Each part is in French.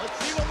Let's see what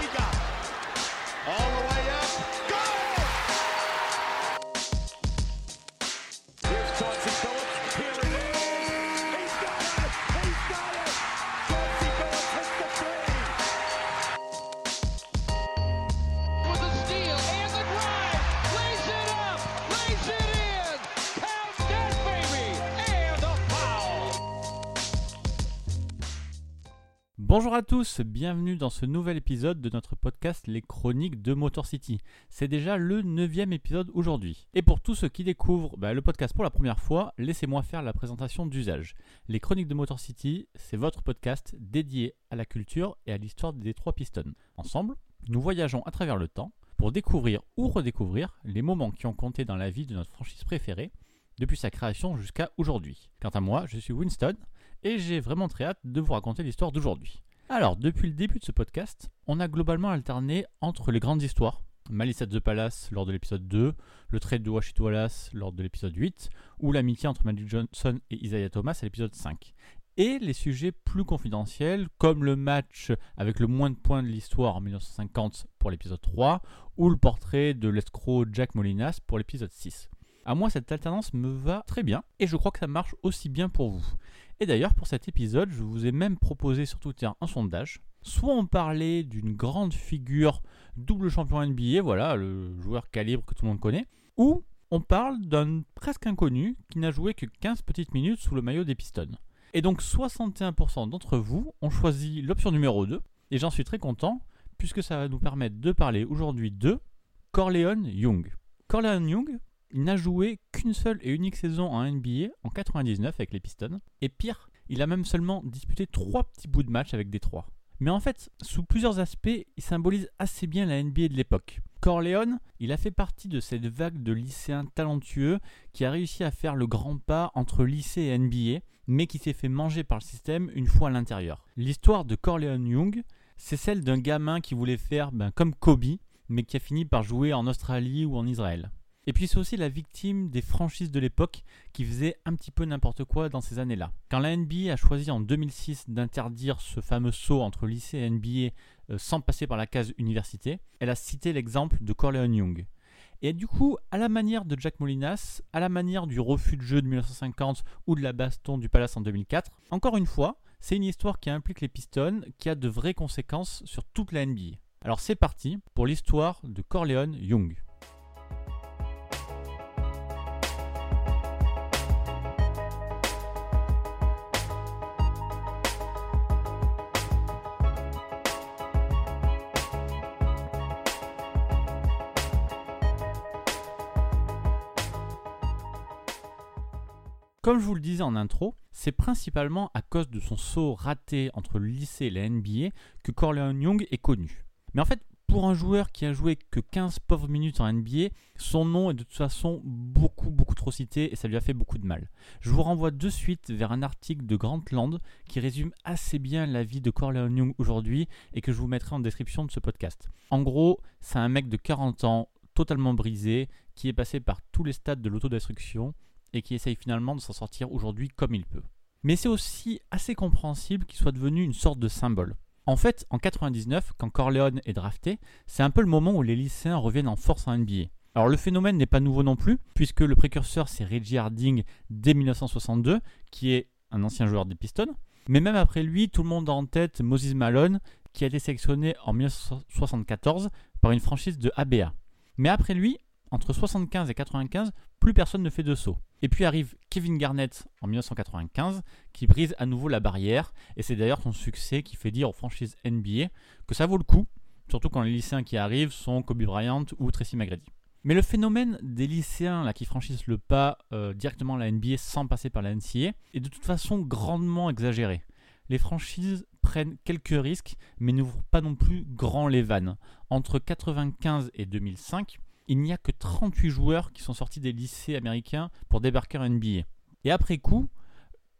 Bonjour à tous, bienvenue dans ce nouvel épisode de notre podcast Les Chroniques de Motor City. C'est déjà le neuvième épisode aujourd'hui. Et pour tous ceux qui découvrent bah, le podcast pour la première fois, laissez-moi faire la présentation d'usage. Les Chroniques de Motor City, c'est votre podcast dédié à la culture et à l'histoire des trois Pistons. Ensemble, nous voyageons à travers le temps pour découvrir ou redécouvrir les moments qui ont compté dans la vie de notre franchise préférée, depuis sa création jusqu'à aujourd'hui. Quant à moi, je suis Winston, et j'ai vraiment très hâte de vous raconter l'histoire d'aujourd'hui. Alors, depuis le début de ce podcast, on a globalement alterné entre les grandes histoires, Malice at the Palace lors de l'épisode 2, le trade de Washington Wallace lors de l'épisode 8, ou l'amitié entre Magic Johnson et Isaiah Thomas à l'épisode 5. Et les sujets plus confidentiels, comme le match avec le moins de points de l'histoire en 1950 pour l'épisode 3, ou le portrait de l'escroc Jack Molinas pour l'épisode 6. À moi, cette alternance me va très bien, et je crois que ça marche aussi bien pour vous. Et d'ailleurs, pour cet épisode, je vous ai même proposé sur Twitter un sondage. Soit on parlait d'une grande figure, double champion NBA, voilà, le joueur calibre que tout le monde connaît, ou on parle d'un presque inconnu qui n'a joué que 15 petites minutes sous le maillot des Pistons. Et donc 61% d'entre vous ont choisi l'option numéro 2, et j'en suis très content, puisque ça va nous permettre de parler aujourd'hui de Corleone Young. Corleone Young, il n'a joué qu'une seule et unique saison en NBA en 99 avec les Pistons. Et pire, il a même seulement disputé trois petits bouts de match avec Détroit. Mais en fait, sous plusieurs aspects, il symbolise assez bien la NBA de l'époque. Corleone, il a fait partie de cette vague de lycéens talentueux qui a réussi à faire le grand pas entre lycée et NBA, mais qui s'est fait manger par le système une fois à l'intérieur. L'histoire de Corleone Young, c'est celle d'un gamin qui voulait faire ben, comme Kobe, mais qui a fini par jouer en Australie ou en Israël. Et puis c'est aussi la victime des franchises de l'époque qui faisaient un petit peu n'importe quoi dans ces années-là. Quand la NBA a choisi en 2006 d'interdire ce fameux saut entre lycée et NBA euh, sans passer par la case université, elle a cité l'exemple de Corleone Young. Et du coup, à la manière de Jack Molinas, à la manière du refus de jeu de 1950 ou de la baston du Palace en 2004, encore une fois, c'est une histoire qui implique les Pistons, qui a de vraies conséquences sur toute la NBA. Alors c'est parti pour l'histoire de Corleone Young. Comme je vous le disais en intro, c'est principalement à cause de son saut raté entre le lycée et la NBA que Corleone Young est connu. Mais en fait, pour un joueur qui a joué que 15 pauvres minutes en NBA, son nom est de toute façon beaucoup beaucoup trop cité et ça lui a fait beaucoup de mal. Je vous renvoie de suite vers un article de Grantland qui résume assez bien la vie de Corleone Young aujourd'hui et que je vous mettrai en description de ce podcast. En gros, c'est un mec de 40 ans, totalement brisé, qui est passé par tous les stades de l'autodestruction et qui essaye finalement de s'en sortir aujourd'hui comme il peut. Mais c'est aussi assez compréhensible qu'il soit devenu une sorte de symbole. En fait, en 99, quand Corleone est drafté, c'est un peu le moment où les lycéens reviennent en force en NBA. Alors le phénomène n'est pas nouveau non plus, puisque le précurseur c'est Reggie Harding dès 1962, qui est un ancien joueur des Pistons. Mais même après lui, tout le monde en tête Moses Malone, qui a été sélectionné en 1974 par une franchise de ABA. Mais après lui, entre 75 et 95, plus personne ne fait de saut. Et puis arrive Kevin Garnett en 1995, qui brise à nouveau la barrière, et c'est d'ailleurs son succès qui fait dire aux franchises NBA que ça vaut le coup, surtout quand les lycéens qui arrivent sont Kobe Bryant ou Tracy McGrady. Mais le phénomène des lycéens qui franchissent le pas euh, directement à la NBA sans passer par la NCA est de toute façon grandement exagéré. Les franchises prennent quelques risques, mais n'ouvrent pas non plus grand les vannes. Entre 1995 et 2005, il n'y a que 38 joueurs qui sont sortis des lycées américains pour débarquer en NBA. Et après coup,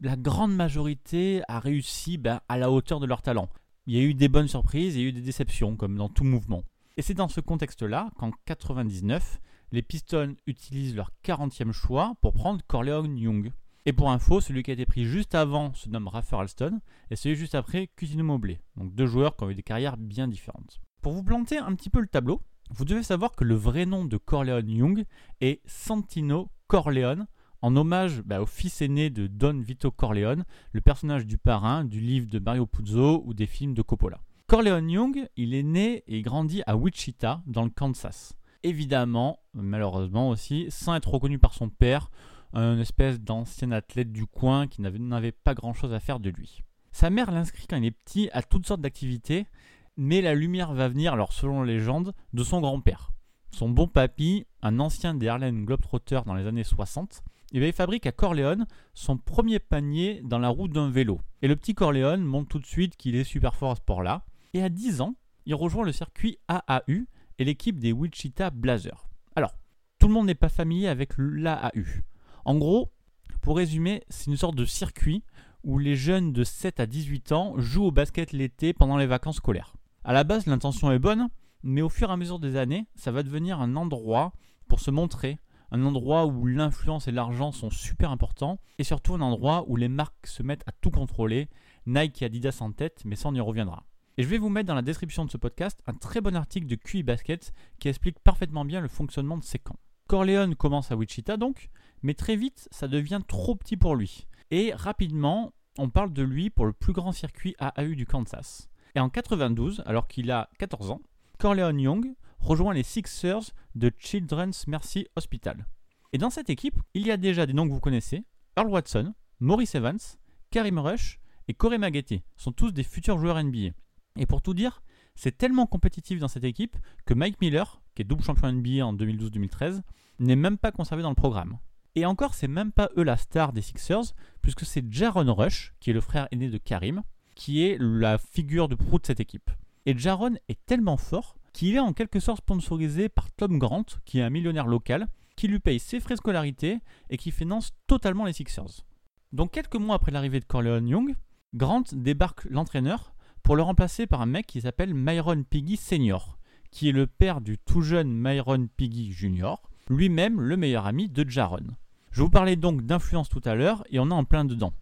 la grande majorité a réussi ben, à la hauteur de leur talent. Il y a eu des bonnes surprises il y a eu des déceptions, comme dans tout mouvement. Et c'est dans ce contexte-là qu'en 99, les Pistons utilisent leur 40e choix pour prendre Corleone Young. Et pour info, celui qui a été pris juste avant se nomme Raffer Alston et celui juste après Cusino Mobley. Donc deux joueurs qui ont eu des carrières bien différentes. Pour vous planter un petit peu le tableau, vous devez savoir que le vrai nom de Corleone Young est Santino Corleone, en hommage bah, au fils aîné de Don Vito Corleone, le personnage du parrain du livre de Mario Puzo ou des films de Coppola. Corleone Young, il est né et grandi à Wichita, dans le Kansas. Évidemment, malheureusement aussi, sans être reconnu par son père, un espèce d'ancien athlète du coin qui n'avait pas grand-chose à faire de lui. Sa mère l'inscrit quand il est petit à toutes sortes d'activités, mais la lumière va venir, alors selon la légende, de son grand-père. Son bon papy, un ancien des Harlem Globetrotters dans les années 60, eh il fabrique à Corleone son premier panier dans la roue d'un vélo. Et le petit Corleone montre tout de suite qu'il est super fort à ce sport-là. Et à 10 ans, il rejoint le circuit AAU et l'équipe des Wichita Blazers. Alors, tout le monde n'est pas familier avec l'AAU. En gros, pour résumer, c'est une sorte de circuit où les jeunes de 7 à 18 ans jouent au basket l'été pendant les vacances scolaires. À la base, l'intention est bonne, mais au fur et à mesure des années, ça va devenir un endroit pour se montrer, un endroit où l'influence et l'argent sont super importants, et surtout un endroit où les marques se mettent à tout contrôler, Nike et Adidas en tête, mais ça on y reviendra. Et je vais vous mettre dans la description de ce podcast un très bon article de QI Basket qui explique parfaitement bien le fonctionnement de ces camps. Corleone commence à Wichita donc, mais très vite ça devient trop petit pour lui. Et rapidement, on parle de lui pour le plus grand circuit AAU du Kansas. Et en 92, alors qu'il a 14 ans, Corleone Young rejoint les Sixers de Children's Mercy Hospital. Et dans cette équipe, il y a déjà des noms que vous connaissez Earl Watson, Maurice Evans, Karim Rush et Corey Maggette sont tous des futurs joueurs NBA. Et pour tout dire, c'est tellement compétitif dans cette équipe que Mike Miller, qui est double champion NBA en 2012-2013, n'est même pas conservé dans le programme. Et encore, c'est même pas eux la star des Sixers, puisque c'est Jaron Rush, qui est le frère aîné de Karim, qui est la figure de proue de cette équipe. Et Jaron est tellement fort qu'il est en quelque sorte sponsorisé par Tom Grant, qui est un millionnaire local, qui lui paye ses frais scolarité et qui finance totalement les Sixers. Donc quelques mois après l'arrivée de Corleone Young, Grant débarque l'entraîneur pour le remplacer par un mec qui s'appelle Myron Piggy Senior, qui est le père du tout jeune Myron Piggy Jr., lui-même le meilleur ami de Jaron. Je vous parlais donc d'influence tout à l'heure et on est en plein dedans.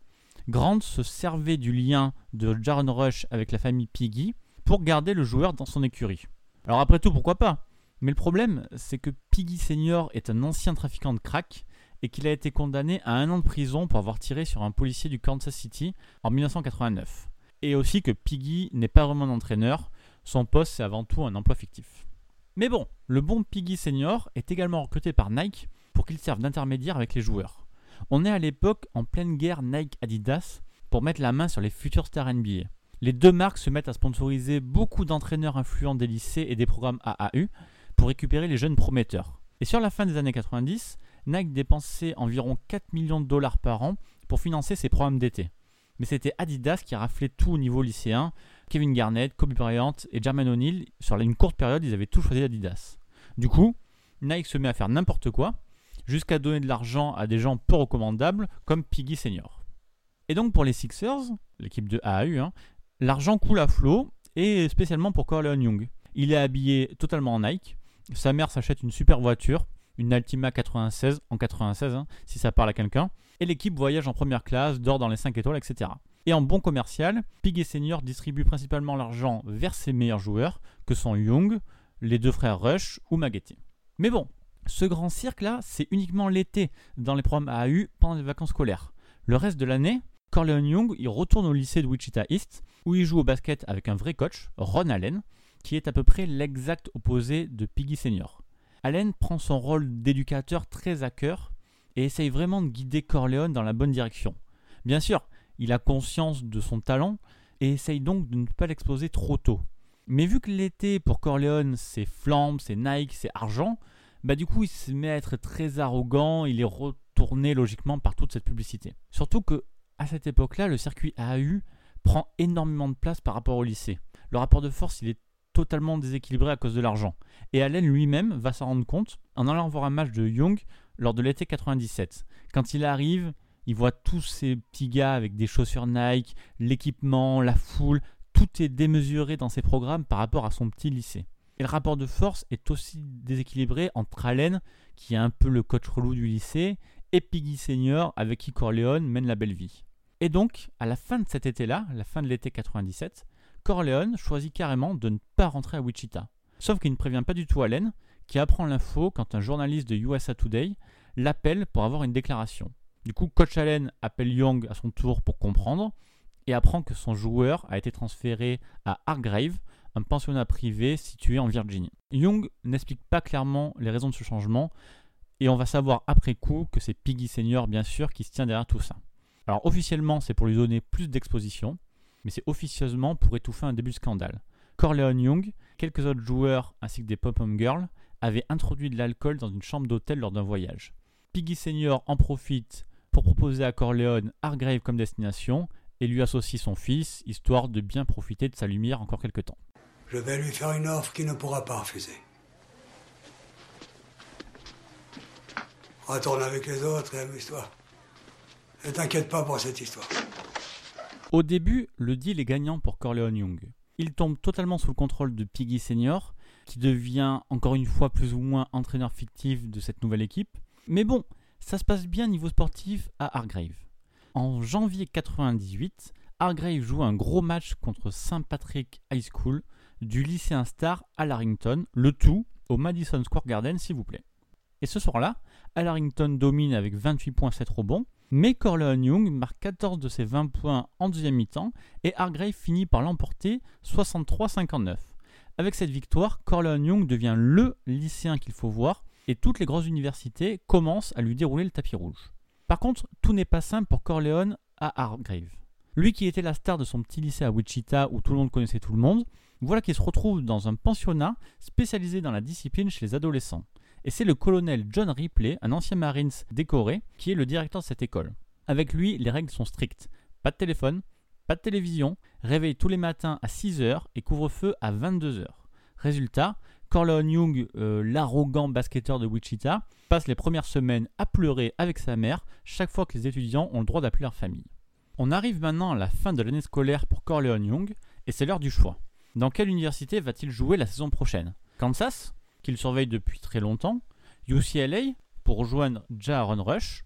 Grant se servait du lien de Jaron Rush avec la famille Piggy pour garder le joueur dans son écurie. Alors après tout, pourquoi pas? Mais le problème, c'est que Piggy Senior est un ancien trafiquant de crack et qu'il a été condamné à un an de prison pour avoir tiré sur un policier du Kansas City en 1989. Et aussi que Piggy n'est pas vraiment un entraîneur, son poste c'est avant tout un emploi fictif. Mais bon, le bon Piggy Senior est également recruté par Nike pour qu'il serve d'intermédiaire avec les joueurs. On est à l'époque en pleine guerre Nike-Adidas pour mettre la main sur les futurs stars NBA les deux marques se mettent à sponsoriser beaucoup d'entraîneurs influents des lycées et des programmes AAU pour récupérer les jeunes prometteurs. Et sur la fin des années 90, Nike dépensait environ 4 millions de dollars par an pour financer ses programmes d'été. Mais c'était Adidas qui raflait tout au niveau lycéen. Kevin Garnett, Kobe Bryant et Jermaine O'Neal, sur une courte période, ils avaient tous choisi Adidas. Du coup, Nike se met à faire n'importe quoi, jusqu'à donner de l'argent à des gens peu recommandables comme Piggy Senior. Et donc pour les Sixers, l'équipe de AAU, hein, L'argent coule à flot, et spécialement pour Corleone Young. Il est habillé totalement en Nike. Sa mère s'achète une super voiture, une Altima 96 en 96, hein, si ça parle à quelqu'un. Et l'équipe voyage en première classe, dort dans les 5 étoiles, etc. Et en bon commercial, Pig et Senior distribue principalement l'argent vers ses meilleurs joueurs, que sont Young, les deux frères Rush ou Maggette. Mais bon, ce grand cirque-là, c'est uniquement l'été, dans les programmes AAU, pendant les vacances scolaires. Le reste de l'année, Corleone Young, il retourne au lycée de Wichita East, où il joue au basket avec un vrai coach, Ron Allen, qui est à peu près l'exact opposé de Piggy Senior. Allen prend son rôle d'éducateur très à cœur et essaye vraiment de guider Corleone dans la bonne direction. Bien sûr, il a conscience de son talent et essaye donc de ne pas l'exposer trop tôt. Mais vu que l'été pour Corleone c'est flambe, c'est Nike, c'est argent, bah du coup il se met à être très arrogant, il est retourné logiquement par toute cette publicité. Surtout que à cette époque-là, le circuit AAU prend énormément de place par rapport au lycée. Le rapport de force, est totalement déséquilibré à cause de l'argent. Et Allen lui-même va s'en rendre compte en allant voir un match de Young lors de l'été 97. Quand il arrive, il voit tous ces petits gars avec des chaussures Nike, l'équipement, la foule, tout est démesuré dans ses programmes par rapport à son petit lycée. Et le rapport de force est aussi déséquilibré entre Allen, qui est un peu le coach relou du lycée, et Piggy Senior avec qui Corleone mène la belle vie. Et donc, à la fin de cet été-là, la fin de l'été 97, Corleone choisit carrément de ne pas rentrer à Wichita. Sauf qu'il ne prévient pas du tout Allen, qui apprend l'info quand un journaliste de USA Today l'appelle pour avoir une déclaration. Du coup, Coach Allen appelle Young à son tour pour comprendre et apprend que son joueur a été transféré à Hargrave, un pensionnat privé situé en Virginie. Young n'explique pas clairement les raisons de ce changement et on va savoir après coup que c'est Piggy Senior bien sûr qui se tient derrière tout ça. Alors officiellement c'est pour lui donner plus d'exposition, mais c'est officieusement pour étouffer un début de scandale. Corleone Young, quelques autres joueurs ainsi que des pop-up girls avaient introduit de l'alcool dans une chambre d'hôtel lors d'un voyage. Piggy Senior en profite pour proposer à Corleone Hargrave comme destination et lui associe son fils, histoire de bien profiter de sa lumière encore quelque temps. Je vais lui faire une offre qu'il ne pourra pas refuser. Retourne avec les autres et amuse-toi. Ne t'inquiète pas pour cette histoire. Au début, le deal est gagnant pour Corleone Young. Il tombe totalement sous le contrôle de Piggy Senior, qui devient encore une fois plus ou moins entraîneur fictif de cette nouvelle équipe. Mais bon, ça se passe bien niveau sportif à Hargrave. En janvier 98, Hargrave joue un gros match contre St. Patrick High School du lycéen star à Larrington, le tout au Madison Square Garden s'il vous plaît. Et ce soir-là, Larrington domine avec 28 points 7 rebonds, mais Corleone Young marque 14 de ses 20 points en deuxième mi-temps et Hargrave finit par l'emporter 63-59. Avec cette victoire, Corleone Young devient le lycéen qu'il faut voir et toutes les grosses universités commencent à lui dérouler le tapis rouge. Par contre, tout n'est pas simple pour Corleone à Hargrave. Lui qui était la star de son petit lycée à Wichita où tout le monde connaissait tout le monde, voilà qu'il se retrouve dans un pensionnat spécialisé dans la discipline chez les adolescents. Et c'est le colonel John Ripley, un ancien Marines décoré, qui est le directeur de cette école. Avec lui, les règles sont strictes. Pas de téléphone, pas de télévision, réveil tous les matins à 6h et couvre-feu à 22h. Résultat, Corleone Young, euh, l'arrogant basketteur de Wichita, passe les premières semaines à pleurer avec sa mère chaque fois que les étudiants ont le droit d'appeler leur famille. On arrive maintenant à la fin de l'année scolaire pour Corleone Young et c'est l'heure du choix. Dans quelle université va-t-il jouer la saison prochaine? Kansas, qu'il surveille depuis très longtemps, UCLA, pour rejoindre Jaron Rush?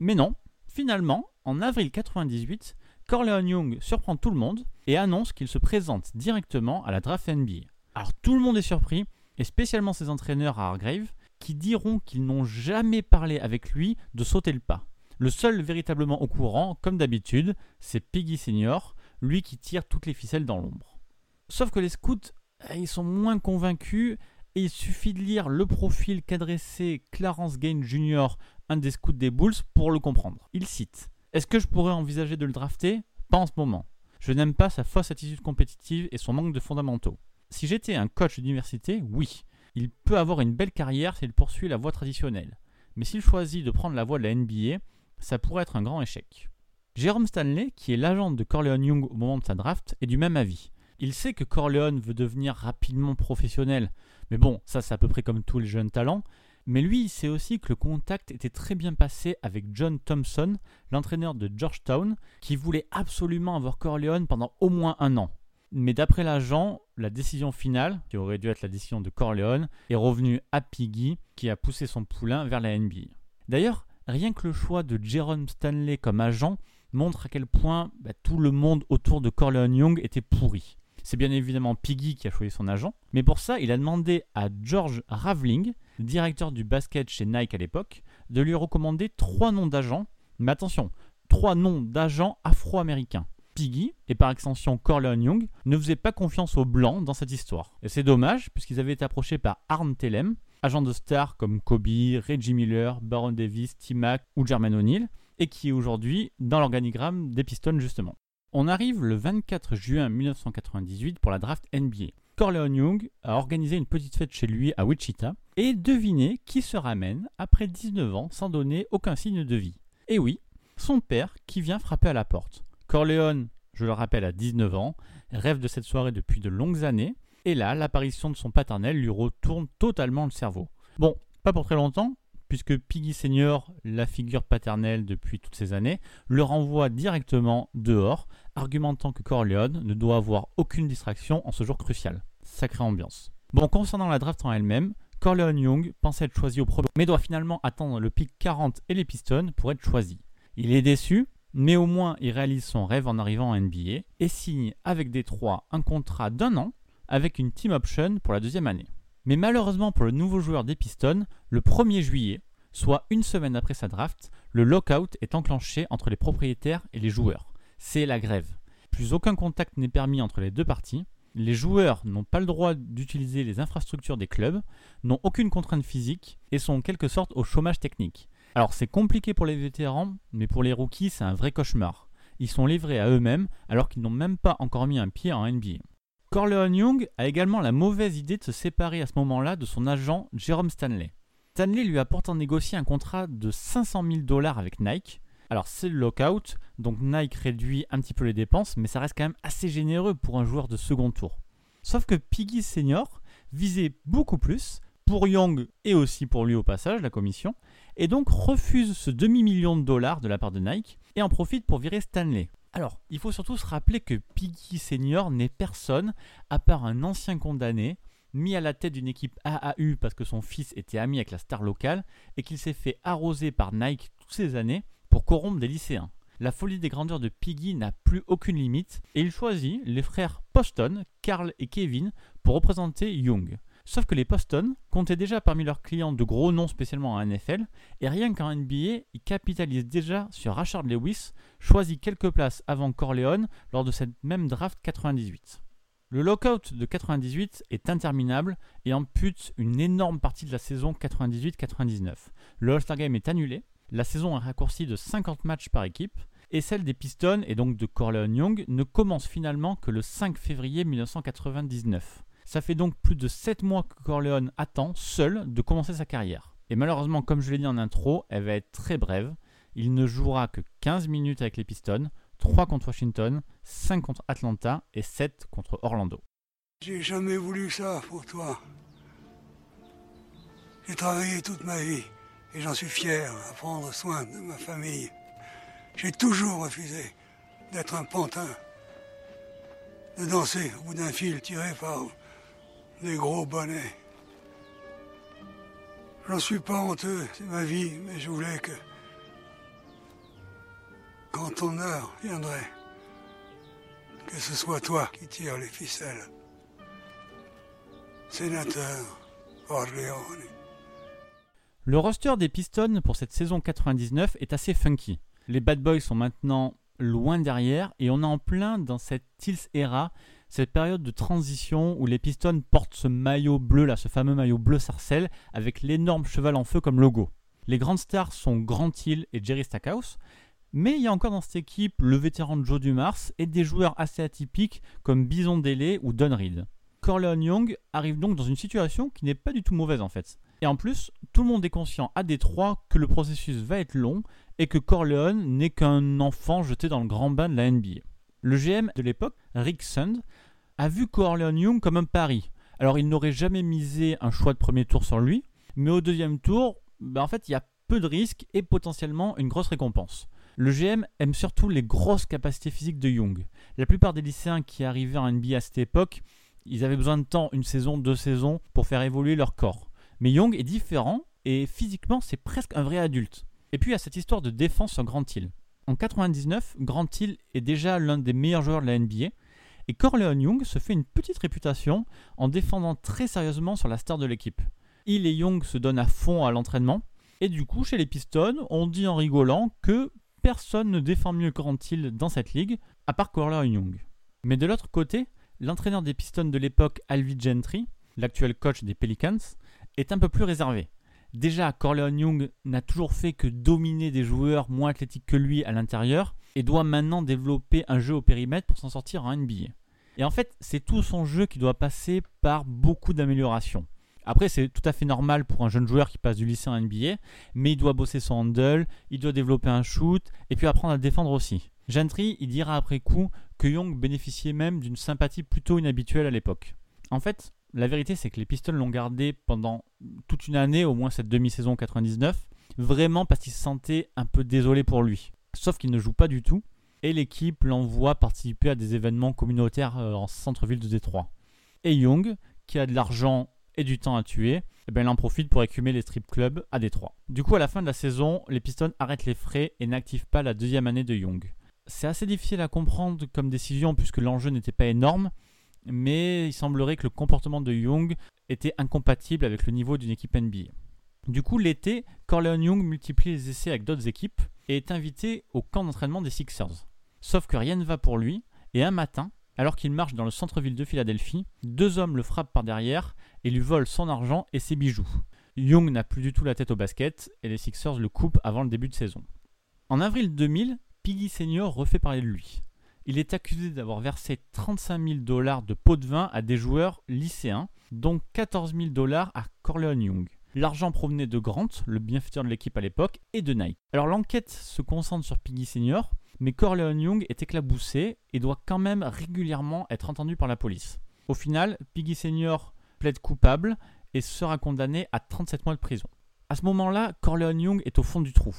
Mais non, finalement, en avril 98, Corleone Young surprend tout le monde et annonce qu'il se présente directement à la draft NBA. Alors tout le monde est surpris, et spécialement ses entraîneurs à Hargrave, qui diront qu'ils n'ont jamais parlé avec lui de sauter le pas. Le seul véritablement au courant, comme d'habitude, c'est Piggy Senior, lui qui tire toutes les ficelles dans l'ombre. Sauf que les scouts, eh, ils sont moins convaincus et il suffit de lire le profil qu'adressait Clarence Gaines Jr., un des scouts des Bulls, pour le comprendre. Il cite Est-ce que je pourrais envisager de le drafter? Pas en ce moment. Je n'aime pas sa fausse attitude compétitive et son manque de fondamentaux. Si j'étais un coach d'université, oui, il peut avoir une belle carrière s'il poursuit la voie traditionnelle. Mais s'il choisit de prendre la voie de la NBA, ça pourrait être un grand échec. Jérôme Stanley, qui est l'agent de Corleone Young au moment de sa draft, est du même avis. Il sait que Corleone veut devenir rapidement professionnel, mais bon, ça c'est à peu près comme tous les jeunes talents. Mais lui, il sait aussi que le contact était très bien passé avec John Thompson, l'entraîneur de Georgetown, qui voulait absolument avoir Corleone pendant au moins un an. Mais d'après l'agent, la décision finale, qui aurait dû être la décision de Corleone, est revenue à Piggy, qui a poussé son poulain vers la NBA. D'ailleurs, rien que le choix de Jerome Stanley comme agent montre à quel point bah, tout le monde autour de Corleone Young était pourri. C'est bien évidemment Piggy qui a choisi son agent, mais pour ça, il a demandé à George Ravling, directeur du basket chez Nike à l'époque, de lui recommander trois noms d'agents, mais attention, trois noms d'agents afro-américains. Piggy, et par extension Corleone Young, ne faisaient pas confiance aux Blancs dans cette histoire. Et c'est dommage, puisqu'ils avaient été approchés par Arne Tellem, agent de stars comme Kobe, Reggie Miller, Baron Davis, T-Mac ou Jermaine O'Neal, et qui est aujourd'hui dans l'organigramme des Pistons justement. On arrive le 24 juin 1998 pour la draft NBA. Corleone Young a organisé une petite fête chez lui à Wichita, et devinez qui se ramène après 19 ans sans donner aucun signe de vie. Et oui, son père qui vient frapper à la porte. Corleone, je le rappelle, à 19 ans, rêve de cette soirée depuis de longues années, et là, l'apparition de son paternel lui retourne totalement le cerveau. Bon, pas pour très longtemps, puisque Piggy Senior, la figure paternelle depuis toutes ces années, le renvoie directement dehors, argumentant que Corleone ne doit avoir aucune distraction en ce jour crucial. Sacrée ambiance. Bon, concernant la draft en elle-même, Corleone Young pensait être choisi au premier, mais doit finalement attendre le pic 40 et les Pistons pour être choisi. Il est déçu, mais au moins il réalise son rêve en arrivant en NBA et signe avec Détroit un contrat d'un an avec une team option pour la deuxième année. Mais malheureusement pour le nouveau joueur des Pistons, le 1er juillet, soit une semaine après sa draft, le lockout est enclenché entre les propriétaires et les joueurs. C'est la grève. Plus aucun contact n'est permis entre les deux parties. Les joueurs n'ont pas le droit d'utiliser les infrastructures des clubs, n'ont aucune contrainte physique et sont en quelque sorte au chômage technique. Alors c'est compliqué pour les vétérans, mais pour les rookies c'est un vrai cauchemar. Ils sont livrés à eux-mêmes alors qu'ils n'ont même pas encore mis un pied en NBA. Corleone Young a également la mauvaise idée de se séparer à ce moment-là de son agent Jerome Stanley. Stanley lui a pourtant négocié un contrat de 500 000 dollars avec Nike. Alors c'est le lockout, donc Nike réduit un petit peu les dépenses, mais ça reste quand même assez généreux pour un joueur de second tour. Sauf que Piggy Senior visait beaucoup plus, pour Young et aussi pour lui au passage, la commission, et donc refuse ce demi-million de dollars de la part de Nike et en profite pour virer Stanley. Alors, il faut surtout se rappeler que Piggy Senior n'est personne à part un ancien condamné mis à la tête d'une équipe AAU parce que son fils était ami avec la star locale et qu'il s'est fait arroser par Nike toutes ces années pour corrompre des lycéens. La folie des grandeurs de Piggy n'a plus aucune limite et il choisit les frères Poston, Carl et Kevin pour représenter Young. Sauf que les Poston comptaient déjà parmi leurs clients de gros noms spécialement en NFL, et rien qu'en NBA, ils capitalisent déjà sur Rashard Lewis, choisi quelques places avant Corleone lors de cette même draft 98. Le lockout de 98 est interminable et ampute une énorme partie de la saison 98-99. Le All-Star Game est annulé, la saison est raccourcie de 50 matchs par équipe, et celle des Pistons et donc de Corleone Young ne commence finalement que le 5 février 1999. Ça fait donc plus de 7 mois que Corleone attend, seul, de commencer sa carrière. Et malheureusement, comme je l'ai dit en intro, elle va être très brève. Il ne jouera que 15 minutes avec les Pistons, 3 contre Washington, 5 contre Atlanta et 7 contre Orlando. J'ai jamais voulu ça pour toi. J'ai travaillé toute ma vie et j'en suis fier à prendre soin de ma famille. J'ai toujours refusé d'être un pantin, de danser au bout d'un fil tiré par des gros bonnets. J'en suis pas honteux, c'est ma vie, mais je voulais que, quand ton heure viendrait, que ce soit toi qui tire les ficelles. Sénateur Corleone. Le roster des Pistons pour cette saison 99 est assez funky. Les Bad Boys sont maintenant loin derrière et on est en plein dans cette Tills era, cette période de transition où les Pistons portent ce maillot bleu là, ce fameux maillot bleu sarcelle avec l'énorme cheval en feu comme logo. Les grandes stars sont Grant Hill et Jerry Stackhouse, mais il y a encore dans cette équipe le vétéran Joe Dumars et des joueurs assez atypiques comme Bison Dele ou Don Reed. Corleone Young arrive donc dans une situation qui n'est pas du tout mauvaise en fait. Et en plus, tout le monde est conscient à Détroit que le processus va être long et que Corleone n'est qu'un enfant jeté dans le grand bain de la NBA. Le GM de l'époque, Rick Sund, a vu Corleone Young comme un pari. Alors il n'aurait jamais misé un choix de premier tour sur lui, mais au deuxième tour, ben, en fait il y a peu de risques et potentiellement une grosse récompense. Le GM aime surtout les grosses capacités physiques de Young. La plupart des lycéens qui arrivaient en NBA à cette époque, ils avaient besoin de temps, une saison, deux saisons, pour faire évoluer leur corps. Mais Young est différent et physiquement c'est presque un vrai adulte. Et puis il y a cette histoire de défense sur Grant Hill. En 99, Grant Hill est déjà l'un des meilleurs joueurs de la NBA et Corleone Young se fait une petite réputation en défendant très sérieusement sur la star de l'équipe. Hill et Young se donnent à fond à l'entraînement et du coup chez les Pistons, on dit en rigolant que personne ne défend mieux Grant Hill dans cette ligue à part Corleone Young. Mais de l'autre côté, l'entraîneur des Pistons de l'époque, Alvy Gentry, l'actuel coach des Pelicans, est un peu plus réservé. Déjà, Corleone Young n'a toujours fait que dominer des joueurs moins athlétiques que lui à l'intérieur et doit maintenant développer un jeu au périmètre pour s'en sortir en NBA. Et en fait, c'est tout son jeu qui doit passer par beaucoup d'améliorations. Après, c'est tout à fait normal pour un jeune joueur qui passe du lycée en NBA, mais il doit bosser son handle, il doit développer un shoot et puis apprendre à défendre aussi. Gentry, il dira après coup que Young bénéficiait même d'une sympathie plutôt inhabituelle à l'époque. En fait, la vérité, c'est que les Pistons l'ont gardé pendant toute une année, au moins cette demi-saison 99, vraiment parce qu'ils se sentaient un peu désolés pour lui. Sauf qu'il ne joue pas du tout, et l'équipe l'envoie participer à des événements communautaires euh, en centre-ville de Détroit. Et Young, qui a de l'argent et du temps à tuer, eh ben, il en profite pour écumer les strip clubs à Détroit. Du coup, à la fin de la saison, les Pistons arrêtent les frais et n'activent pas la deuxième année de Young. C'est assez difficile à comprendre comme décision puisque l'enjeu n'était pas énorme, mais il semblerait que le comportement de Young était incompatible avec le niveau d'une équipe NBA. Du coup, l'été, Corleone Young multiplie les essais avec d'autres équipes et est invité au camp d'entraînement des Sixers. Sauf que rien ne va pour lui, et un matin, alors qu'il marche dans le centre-ville de Philadelphie, deux hommes le frappent par derrière et lui volent son argent et ses bijoux. Young n'a plus du tout la tête au basket et les Sixers le coupent avant le début de saison. En avril 2000, Piggy Senior refait parler de lui. Il est accusé d'avoir versé 35 000 dollars de pots de vin à des joueurs lycéens, dont 14 000 dollars à Corleone Young. L'argent provenait de Grant, le bienfaiteur de l'équipe à l'époque, et de Nike. Alors l'enquête se concentre sur Piggy Senior, mais Corleone Young est éclaboussé et doit quand même régulièrement être entendu par la police. Au final, Piggy Senior plaide coupable et sera condamné à 37 mois de prison. À ce moment-là, Corleone Young est au fond du trou.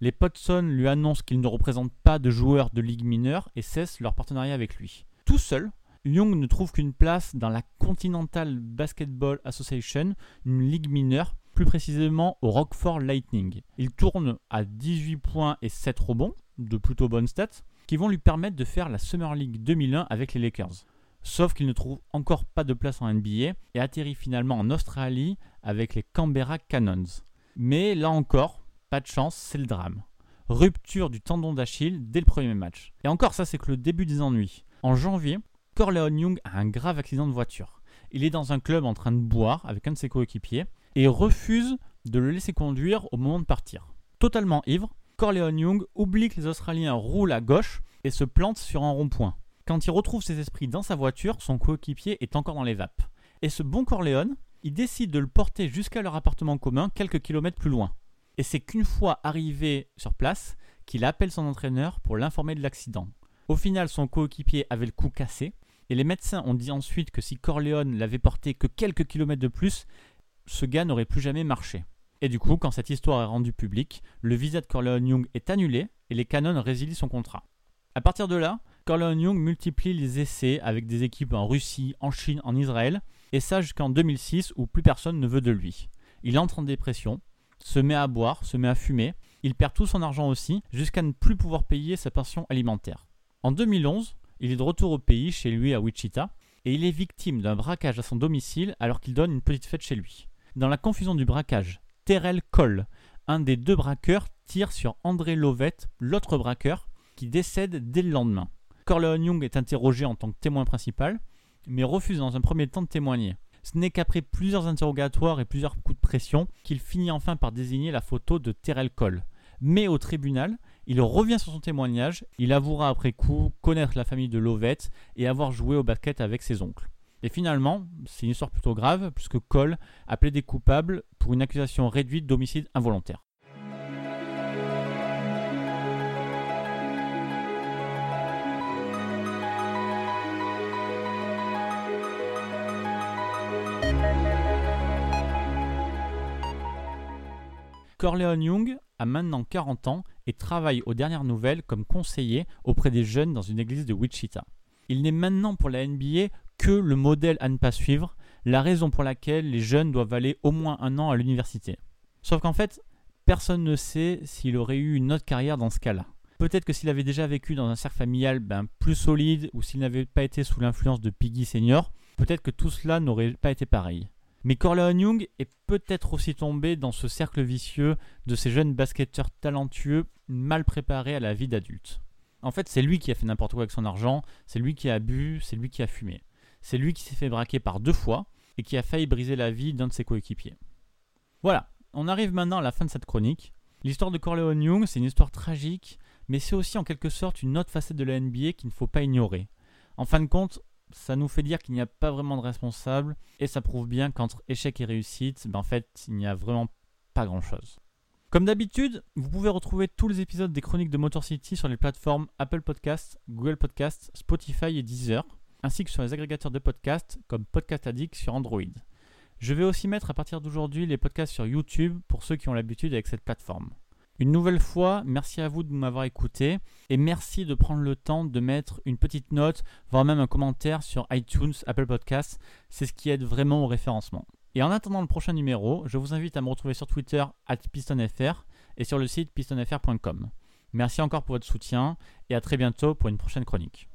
Les Potson lui annoncent qu'il ne représente pas de joueurs de ligue mineure et cessent leur partenariat avec lui. Tout seul, Young ne trouve qu'une place dans la Continental Basketball Association, une ligue mineure, plus précisément au Rockford Lightning. Il tourne à 18 points et 7 rebonds, de plutôt bonnes stats, qui vont lui permettre de faire la Summer League 2001 avec les Lakers. Sauf qu'il ne trouve encore pas de place en NBA et atterrit finalement en Australie avec les Canberra Cannons. Mais là encore, pas de chance, c'est le drame. Rupture du tendon d'Achille dès le premier match. Et encore, ça c'est que le début des ennuis. En janvier, Corleone Young a un grave accident de voiture. Il est dans un club en train de boire avec un de ses coéquipiers et refuse de le laisser conduire au moment de partir. Totalement ivre, Corleone Young oublie que les Australiens roulent à gauche et se plante sur un rond-point. Quand il retrouve ses esprits dans sa voiture, son coéquipier est encore dans les vapes. Et ce bon Corleone, il décide de le porter jusqu'à leur appartement commun quelques kilomètres plus loin. Et c'est qu'une fois arrivé sur place qu'il appelle son entraîneur pour l'informer de l'accident. Au final, son coéquipier avait le cou cassé, et les médecins ont dit ensuite que si Corleone l'avait porté que quelques kilomètres de plus, ce gars n'aurait plus jamais marché. Et du coup, quand cette histoire est rendue publique, le visa de Corleone Young est annulé et les Canons résilient son contrat. À partir de là, Corleone Young multiplie les essais avec des équipes en Russie, en Chine, en Israël, et ça jusqu'en 2006 où plus personne ne veut de lui. Il entre en dépression, se met à boire, se met à fumer, il perd tout son argent aussi, jusqu'à ne plus pouvoir payer sa pension alimentaire. En 2011, il est de retour au pays, chez lui à Wichita, et il est victime d'un braquage à son domicile alors qu'il donne une petite fête chez lui. Dans la confusion du braquage, Terrell Cole, un des deux braqueurs, tire sur André Lovett, l'autre braqueur, qui décède dès le lendemain. Corleone Young est interrogé en tant que témoin principal, mais refuse dans un premier temps de témoigner. Ce n'est qu'après plusieurs interrogatoires et plusieurs coups de pression qu'il finit enfin par désigner la photo de Terrell Cole. Mais au tribunal, il revient sur son témoignage, il avouera après coup connaître la famille de Lovett et avoir joué au basket avec ses oncles. Et finalement, c'est une histoire plutôt grave, puisque Cole a plaidé coupable pour une accusation réduite d'homicide involontaire. Corleone Young a maintenant 40 ans et travaille aux dernières nouvelles comme conseiller auprès des jeunes dans une église de Wichita. Il n'est maintenant pour la NBA que le modèle à ne pas suivre, la raison pour laquelle les jeunes doivent aller au moins un an à l'université. Sauf qu'en fait, personne ne sait s'il aurait eu une autre carrière dans ce cas-là. Peut-être que s'il avait déjà vécu dans un cercle familial ben, plus solide ou s'il n'avait pas été sous l'influence de Piggy Senior, peut-être que tout cela n'aurait pas été pareil. Mais Corleone Young est peut-être aussi tombé dans ce cercle vicieux de ces jeunes basketteurs talentueux mal préparés à la vie d'adulte. En fait, c'est lui qui a fait n'importe quoi avec son argent, c'est lui qui a bu, c'est lui qui a fumé. C'est lui qui s'est fait braquer par deux fois et qui a failli briser la vie d'un de ses coéquipiers. Voilà, on arrive maintenant à la fin de cette chronique. L'histoire de Corleone Young, c'est une histoire tragique, mais c'est aussi en quelque sorte une autre facette de la NBA qu'il ne faut pas ignorer. En fin de compte, ça nous fait dire qu'il n'y a pas vraiment de responsable, et ça prouve bien qu'entre échec et réussite, ben en fait, il n'y a vraiment pas grand-chose. Comme d'habitude, vous pouvez retrouver tous les épisodes des chroniques de Motor City sur les plateformes Apple Podcasts, Google Podcasts, Spotify et Deezer, ainsi que sur les agrégateurs de podcasts comme Podcast Addict sur Android. Je vais aussi mettre à partir d'aujourd'hui les podcasts sur YouTube pour ceux qui ont l'habitude avec cette plateforme. Une nouvelle fois, merci à vous de m'avoir écouté et merci de prendre le temps de mettre une petite note, voire même un commentaire sur iTunes, Apple Podcasts. C'est ce qui aide vraiment au référencement. Et en attendant le prochain numéro, je vous invite à me retrouver sur Twitter pistonfr et sur le site pistonfr.com. Merci encore pour votre soutien et à très bientôt pour une prochaine chronique.